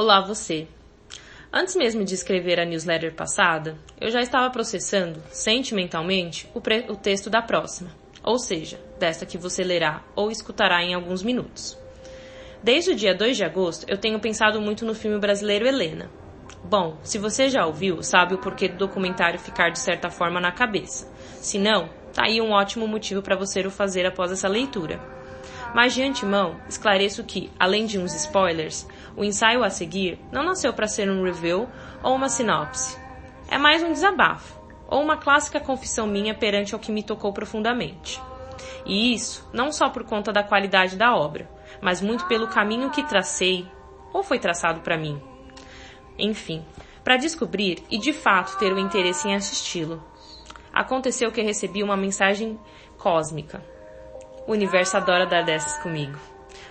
Olá, você! Antes mesmo de escrever a newsletter passada, eu já estava processando, sentimentalmente, o, o, texto da próxima, ou seja, desta que você lerá ou escutará em alguns minutos. Desde o dia 2 de agosto, eu tenho pensado muito no filme brasileiro Helena. Bom, se você já ouviu, sabe o porquê do documentário ficar de certa forma na cabeça. Se não, tá aí um ótimo motivo para você o fazer após essa leitura. Mas de antemão, esclareço que, além de uns spoilers, o ensaio a seguir não nasceu para ser um review ou uma sinopse. É mais um desabafo, ou uma clássica confissão minha perante ao que me tocou profundamente. E isso não só por conta da qualidade da obra, mas muito pelo caminho que tracei, ou foi traçado para mim. Enfim, para descobrir e de fato ter o interesse em assisti-lo. Aconteceu que recebi uma mensagem cósmica, o universo adora dar dessas comigo.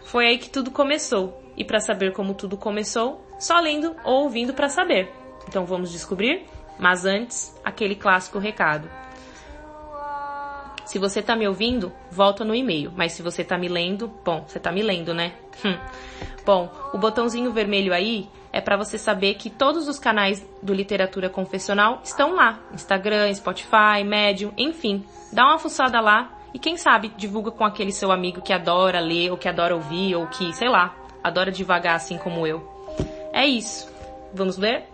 Foi aí que tudo começou. E para saber como tudo começou, só lendo ou ouvindo para saber. Então vamos descobrir? Mas antes, aquele clássico recado. Se você tá me ouvindo, volta no e-mail. Mas se você tá me lendo, bom, você tá me lendo, né? Hum. bom, o botãozinho vermelho aí é para você saber que todos os canais do Literatura Confessional estão lá. Instagram, Spotify, Medium, enfim. Dá uma fuçada lá e quem sabe divulga com aquele seu amigo que adora ler, ou que adora ouvir, ou que, sei lá, adora devagar assim como eu. É isso. Vamos ler?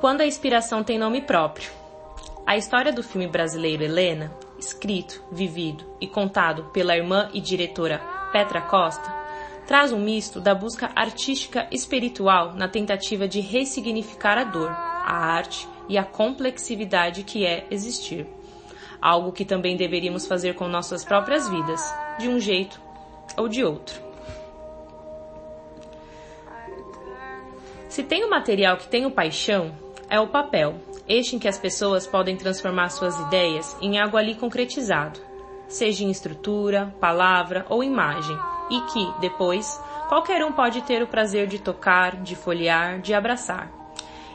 Quando a inspiração tem nome próprio. A história do filme brasileiro Helena, escrito, vivido e contado pela irmã e diretora Petra Costa, traz um misto da busca artística espiritual na tentativa de ressignificar a dor, a arte e a complexividade que é existir. Algo que também deveríamos fazer com nossas próprias vidas, de um jeito ou de outro. Se tem um material que tem o paixão, é o papel, este em que as pessoas podem transformar suas ideias em algo ali concretizado, seja em estrutura, palavra ou imagem, e que, depois, qualquer um pode ter o prazer de tocar, de folhear, de abraçar.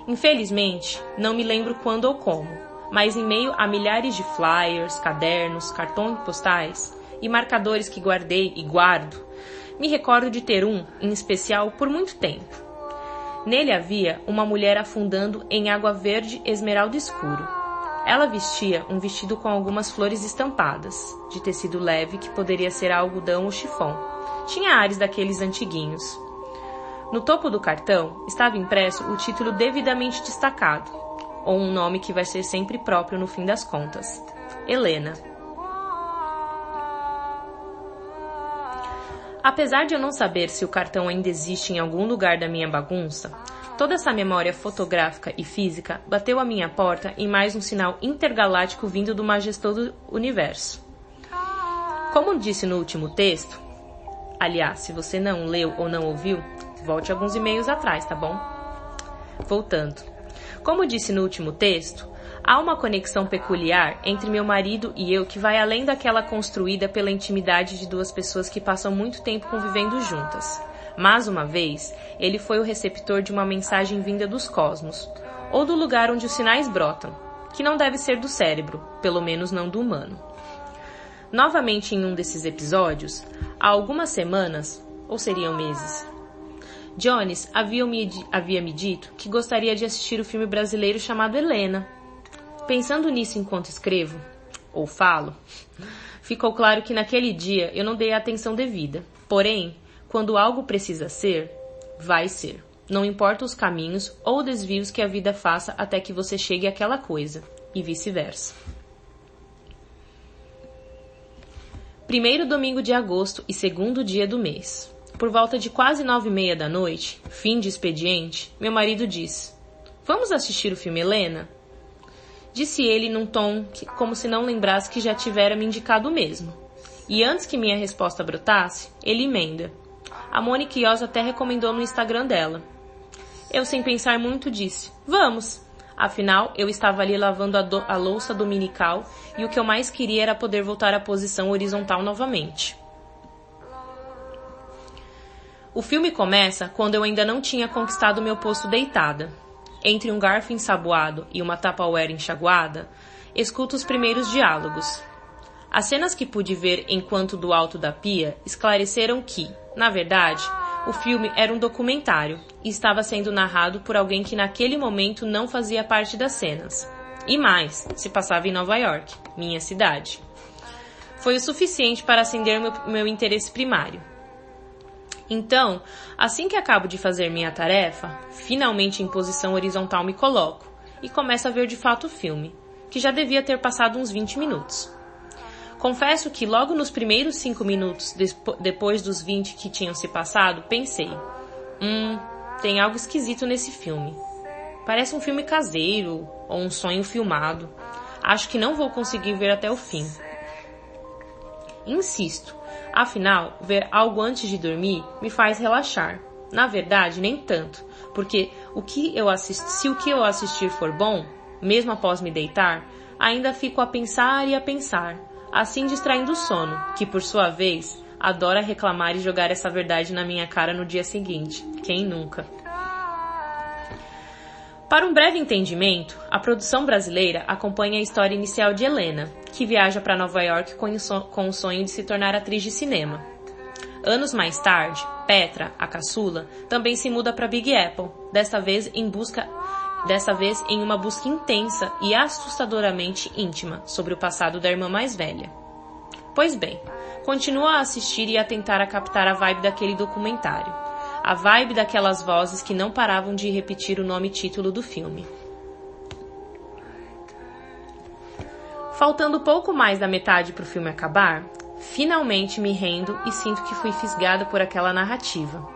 Infelizmente, não me lembro quando ou como, mas em meio a milhares de flyers, cadernos, cartões postais e marcadores que guardei e guardo, me recordo de ter um, em especial, por muito tempo. Nele havia uma mulher afundando em água verde esmeralda escuro. Ela vestia um vestido com algumas flores estampadas, de tecido leve que poderia ser algodão ou chifão. Tinha ares daqueles antiguinhos. No topo do cartão estava impresso o título devidamente destacado, ou um nome que vai ser sempre próprio no fim das contas: Helena. Apesar de eu não saber se o cartão ainda existe em algum lugar da minha bagunça, toda essa memória fotográfica e física bateu à minha porta em mais um sinal intergaláctico vindo do majestoso universo. Como disse no último texto, aliás, se você não leu ou não ouviu, Volte alguns e-mails atrás, tá bom? Voltando. Como disse no último texto, há uma conexão peculiar entre meu marido e eu que vai além daquela construída pela intimidade de duas pessoas que passam muito tempo convivendo juntas. Mais uma vez, ele foi o receptor de uma mensagem vinda dos cosmos, ou do lugar onde os sinais brotam, que não deve ser do cérebro, pelo menos não do humano. Novamente em um desses episódios, há algumas semanas, ou seriam meses, Jones havia me, havia me dito que gostaria de assistir o filme brasileiro chamado Helena. Pensando nisso enquanto escrevo, ou falo, ficou claro que naquele dia eu não dei a atenção devida. Porém, quando algo precisa ser, vai ser. Não importa os caminhos ou desvios que a vida faça até que você chegue àquela coisa, e vice-versa. Primeiro domingo de agosto e segundo dia do mês. Por volta de quase nove e meia da noite, fim de expediente, meu marido disse: Vamos assistir o filme Helena? Disse ele num tom que, como se não lembrasse que já tivera me indicado o mesmo. E antes que minha resposta brotasse, ele emenda. A Mônica Ios até recomendou no Instagram dela. Eu, sem pensar muito, disse: Vamos! Afinal, eu estava ali lavando a, do a louça dominical e o que eu mais queria era poder voltar à posição horizontal novamente. O filme começa quando eu ainda não tinha conquistado meu posto deitada. Entre um garfo ensaboado e uma tapaware enxaguada, escuto os primeiros diálogos. As cenas que pude ver enquanto do alto da pia esclareceram que, na verdade, o filme era um documentário e estava sendo narrado por alguém que naquele momento não fazia parte das cenas. E mais, se passava em Nova York, minha cidade. Foi o suficiente para acender meu, meu interesse primário. Então, assim que acabo de fazer minha tarefa, finalmente em posição horizontal me coloco e começo a ver de fato o filme, que já devia ter passado uns 20 minutos. Confesso que logo nos primeiros 5 minutos, depois dos 20 que tinham se passado, pensei: hum, tem algo esquisito nesse filme. Parece um filme caseiro ou um sonho filmado. Acho que não vou conseguir ver até o fim. Insisto, afinal, ver algo antes de dormir me faz relaxar. Na verdade, nem tanto, porque o que eu assisti, se o que eu assistir for bom, mesmo após me deitar, ainda fico a pensar e a pensar, assim distraindo o sono, que por sua vez adora reclamar e jogar essa verdade na minha cara no dia seguinte. Quem nunca? Para um breve entendimento, a produção brasileira acompanha a história inicial de Helena, que viaja para Nova York com o sonho de se tornar atriz de cinema. Anos mais tarde, Petra, a caçula, também se muda para Big Apple, desta vez em busca dessa vez em uma busca intensa e assustadoramente íntima sobre o passado da irmã mais velha. Pois bem, continua a assistir e a tentar a captar a vibe daquele documentário a vibe daquelas vozes que não paravam de repetir o nome e título do filme. Faltando pouco mais da metade para o filme acabar, finalmente me rendo e sinto que fui fisgada por aquela narrativa.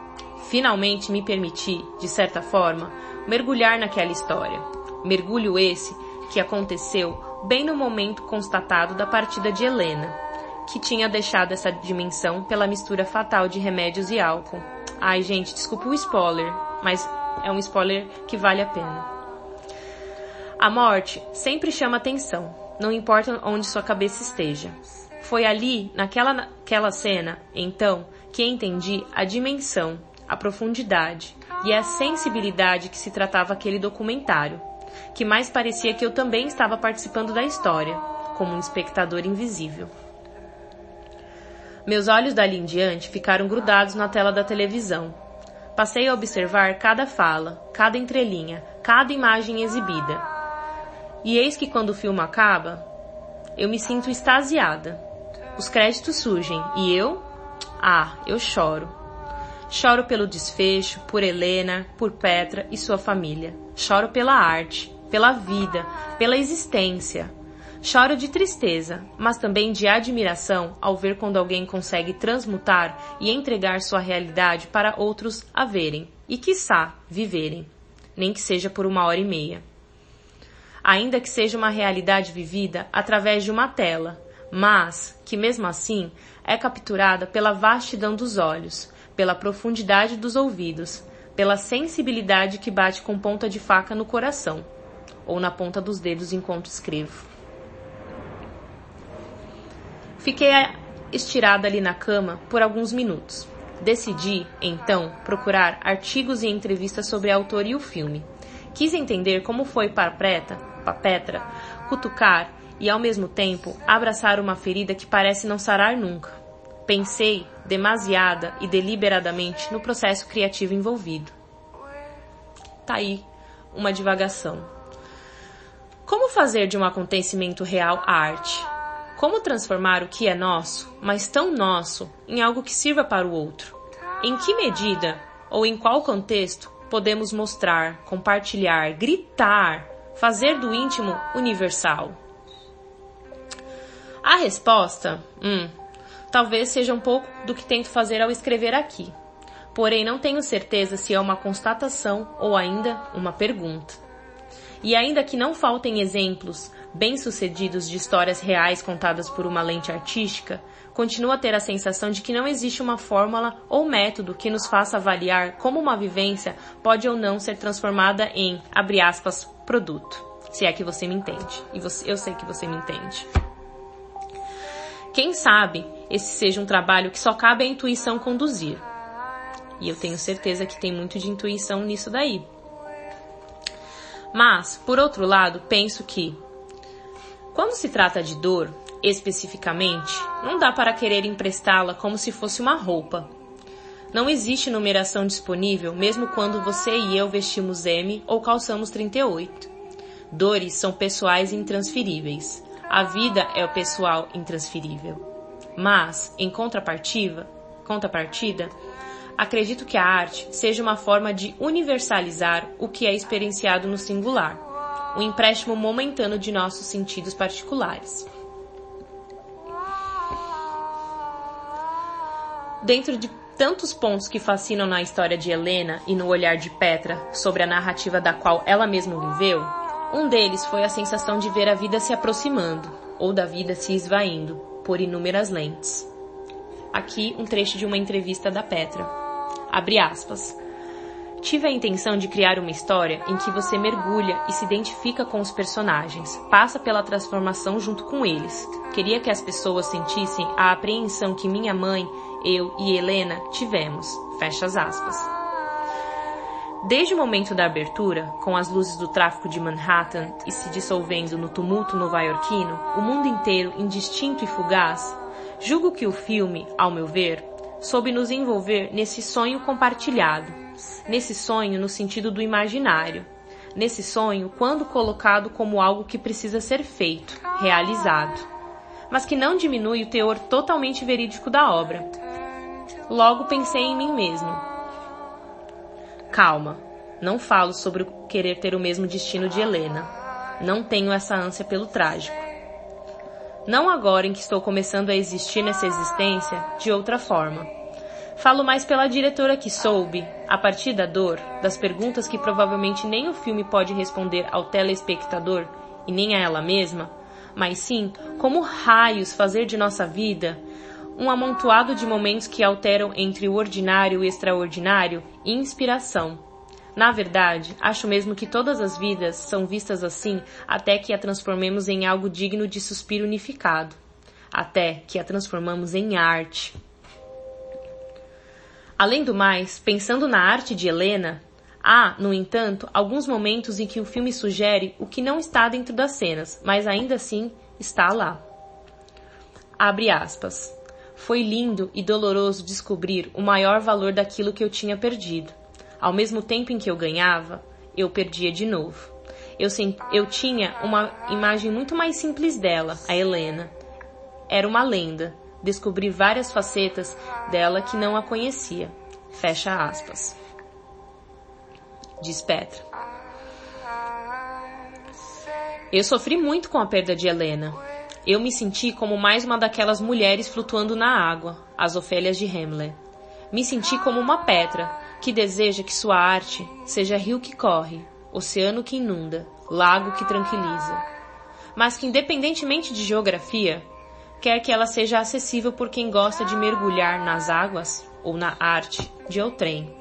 Finalmente me permiti, de certa forma, mergulhar naquela história. Mergulho esse que aconteceu bem no momento constatado da partida de Helena, que tinha deixado essa dimensão pela mistura fatal de remédios e álcool Ai, gente, desculpa o spoiler, mas é um spoiler que vale a pena. A morte sempre chama atenção, não importa onde sua cabeça esteja. Foi ali, naquela, naquela cena, então, que entendi a dimensão, a profundidade e a sensibilidade que se tratava aquele documentário, que mais parecia que eu também estava participando da história, como um espectador invisível. Meus olhos dali em diante ficaram grudados na tela da televisão. Passei a observar cada fala, cada entrelinha, cada imagem exibida. E eis que quando o filme acaba, eu me sinto extasiada. Os créditos surgem e eu? Ah, eu choro. Choro pelo desfecho, por Helena, por Petra e sua família. Choro pela arte, pela vida, pela existência, Choro de tristeza, mas também de admiração ao ver quando alguém consegue transmutar e entregar sua realidade para outros a verem e, quiçá, viverem, nem que seja por uma hora e meia. Ainda que seja uma realidade vivida através de uma tela, mas que mesmo assim é capturada pela vastidão dos olhos, pela profundidade dos ouvidos, pela sensibilidade que bate com ponta de faca no coração, ou na ponta dos dedos enquanto escrevo. Fiquei estirada ali na cama por alguns minutos. Decidi, então, procurar artigos e entrevistas sobre a autor e o filme. Quis entender como foi para Preta, Petra, cutucar e, ao mesmo tempo, abraçar uma ferida que parece não sarar nunca. Pensei, demasiada e deliberadamente, no processo criativo envolvido. Tá aí uma divagação. Como fazer de um acontecimento real a arte? Como transformar o que é nosso, mas tão nosso, em algo que sirva para o outro? Em que medida ou em qual contexto podemos mostrar, compartilhar, gritar, fazer do íntimo universal? A resposta, hum, talvez seja um pouco do que tento fazer ao escrever aqui. Porém, não tenho certeza se é uma constatação ou ainda uma pergunta. E ainda que não faltem exemplos bem-sucedidos de histórias reais contadas por uma lente artística, continua a ter a sensação de que não existe uma fórmula ou método que nos faça avaliar como uma vivência pode ou não ser transformada em, abre aspas, produto. Se é que você me entende. E você, eu sei que você me entende. Quem sabe esse seja um trabalho que só cabe à intuição conduzir. E eu tenho certeza que tem muito de intuição nisso daí. Mas, por outro lado, penso que, quando se trata de dor, especificamente, não dá para querer emprestá-la como se fosse uma roupa. Não existe numeração disponível mesmo quando você e eu vestimos M ou calçamos 38. Dores são pessoais e intransferíveis. A vida é o pessoal intransferível. Mas, em contrapartida, contrapartida, acredito que a arte seja uma forma de universalizar o que é experienciado no singular, um empréstimo momentâneo de nossos sentidos particulares. Dentro de tantos pontos que fascinam na história de Helena e no olhar de Petra sobre a narrativa da qual ela mesma viveu, um deles foi a sensação de ver a vida se aproximando, ou da vida se esvaindo, por inúmeras lentes. Aqui um trecho de uma entrevista da Petra. Abre aspas. Tive a intenção de criar uma história em que você mergulha e se identifica com os personagens, passa pela transformação junto com eles. Queria que as pessoas sentissem a apreensão que minha mãe, eu e Helena tivemos. Fecha as aspas. Desde o momento da abertura, com as luzes do tráfico de Manhattan e se dissolvendo no tumulto nova-iorquino, o mundo inteiro indistinto e fugaz, julgo que o filme, ao meu ver, soube nos envolver nesse sonho compartilhado, nesse sonho no sentido do imaginário, nesse sonho quando colocado como algo que precisa ser feito, realizado, mas que não diminui o teor totalmente verídico da obra. Logo pensei em mim mesmo. Calma, não falo sobre querer ter o mesmo destino de Helena. Não tenho essa ânsia pelo trágico. Não agora em que estou começando a existir nessa existência de outra forma Falo mais pela diretora que soube, a partir da dor, das perguntas que provavelmente nem o filme pode responder ao telespectador e nem a ela mesma, mas sim como raios fazer de nossa vida um amontoado de momentos que alteram entre o ordinário e o extraordinário e inspiração. Na verdade, acho mesmo que todas as vidas são vistas assim até que a transformemos em algo digno de suspiro unificado, até que a transformamos em arte. Além do mais, pensando na arte de Helena, há, no entanto, alguns momentos em que o filme sugere o que não está dentro das cenas, mas ainda assim está lá. Abre aspas. Foi lindo e doloroso descobrir o maior valor daquilo que eu tinha perdido. Ao mesmo tempo em que eu ganhava, eu perdia de novo. Eu, eu tinha uma imagem muito mais simples dela, a Helena. Era uma lenda, descobri várias facetas dela que não a conhecia. Fecha aspas. Diz Petra. Eu sofri muito com a perda de Helena. Eu me senti como mais uma daquelas mulheres flutuando na água, as Ofélias de Hamlet. Me senti como uma Petra que deseja que sua arte seja rio que corre, oceano que inunda, lago que tranquiliza. Mas que, independentemente de geografia, quer que ela seja acessível por quem gosta de mergulhar nas águas ou na arte de outrem.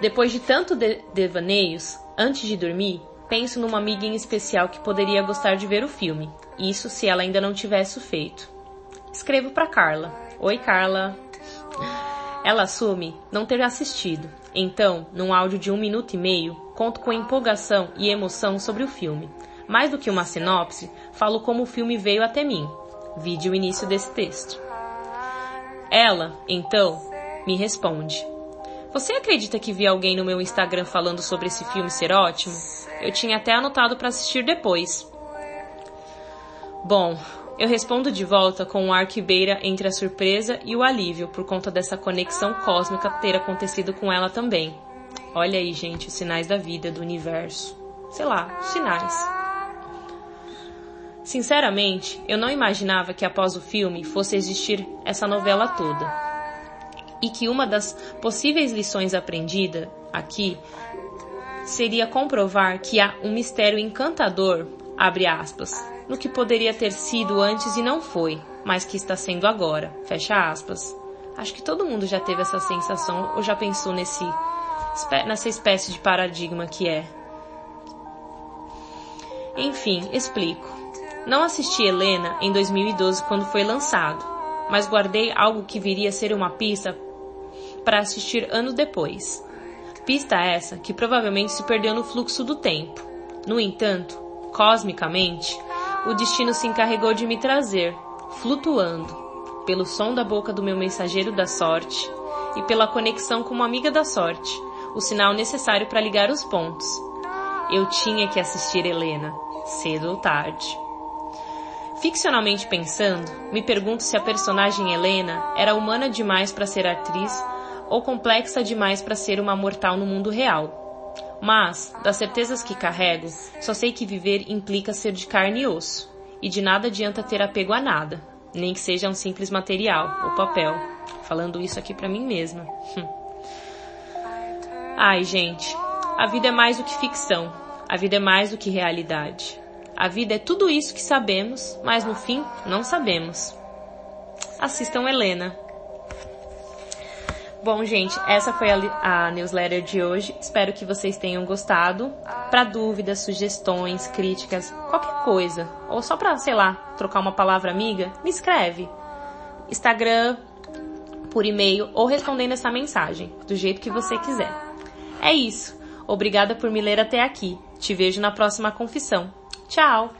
Depois de tanto de devaneios, antes de dormir, penso numa amiga em especial que poderia gostar de ver o filme. Isso se ela ainda não tivesse feito. Escrevo para Carla. Oi, Carla. Ela assume não ter assistido. Então, num áudio de um minuto e meio, conto com empolgação e emoção sobre o filme. Mais do que uma sinopse, falo como o filme veio até mim. Vide o início desse texto. Ela, então, me responde. Você acredita que vi alguém no meu Instagram falando sobre esse filme ser ótimo? Eu tinha até anotado para assistir depois. Bom, eu respondo de volta com um ar que beira entre a surpresa e o alívio por conta dessa conexão cósmica ter acontecido com ela também. Olha aí, gente, os sinais da vida, do universo. Sei lá, sinais. Sinceramente, eu não imaginava que após o filme fosse existir essa novela toda. E que uma das possíveis lições aprendidas aqui seria comprovar que há um mistério encantador, abre aspas, no que poderia ter sido antes e não foi, mas que está sendo agora, fecha aspas. Acho que todo mundo já teve essa sensação ou já pensou nesse, nessa espécie de paradigma que é. Enfim, explico. Não assisti Helena em 2012 quando foi lançado, mas guardei algo que viria a ser uma pista para assistir anos depois. Pista essa que provavelmente se perdeu no fluxo do tempo. No entanto, Cosmicamente, o destino se encarregou de me trazer, flutuando, pelo som da boca do meu mensageiro da sorte e pela conexão com uma amiga da sorte, o sinal necessário para ligar os pontos. Eu tinha que assistir Helena, cedo ou tarde. Ficcionalmente pensando, me pergunto se a personagem Helena era humana demais para ser atriz ou complexa demais para ser uma mortal no mundo real. Mas, das certezas que carrego, só sei que viver implica ser de carne e osso, e de nada adianta ter apego a nada, nem que seja um simples material ou papel. Falando isso aqui para mim mesma. Ai, gente, a vida é mais do que ficção, a vida é mais do que realidade. A vida é tudo isso que sabemos, mas no fim não sabemos. Assistam Helena. Bom, gente, essa foi a, a newsletter de hoje. Espero que vocês tenham gostado. Para dúvidas, sugestões, críticas, qualquer coisa, ou só para, sei lá, trocar uma palavra amiga, me escreve. Instagram, por e-mail ou respondendo essa mensagem, do jeito que você quiser. É isso. Obrigada por me ler até aqui. Te vejo na próxima confissão. Tchau!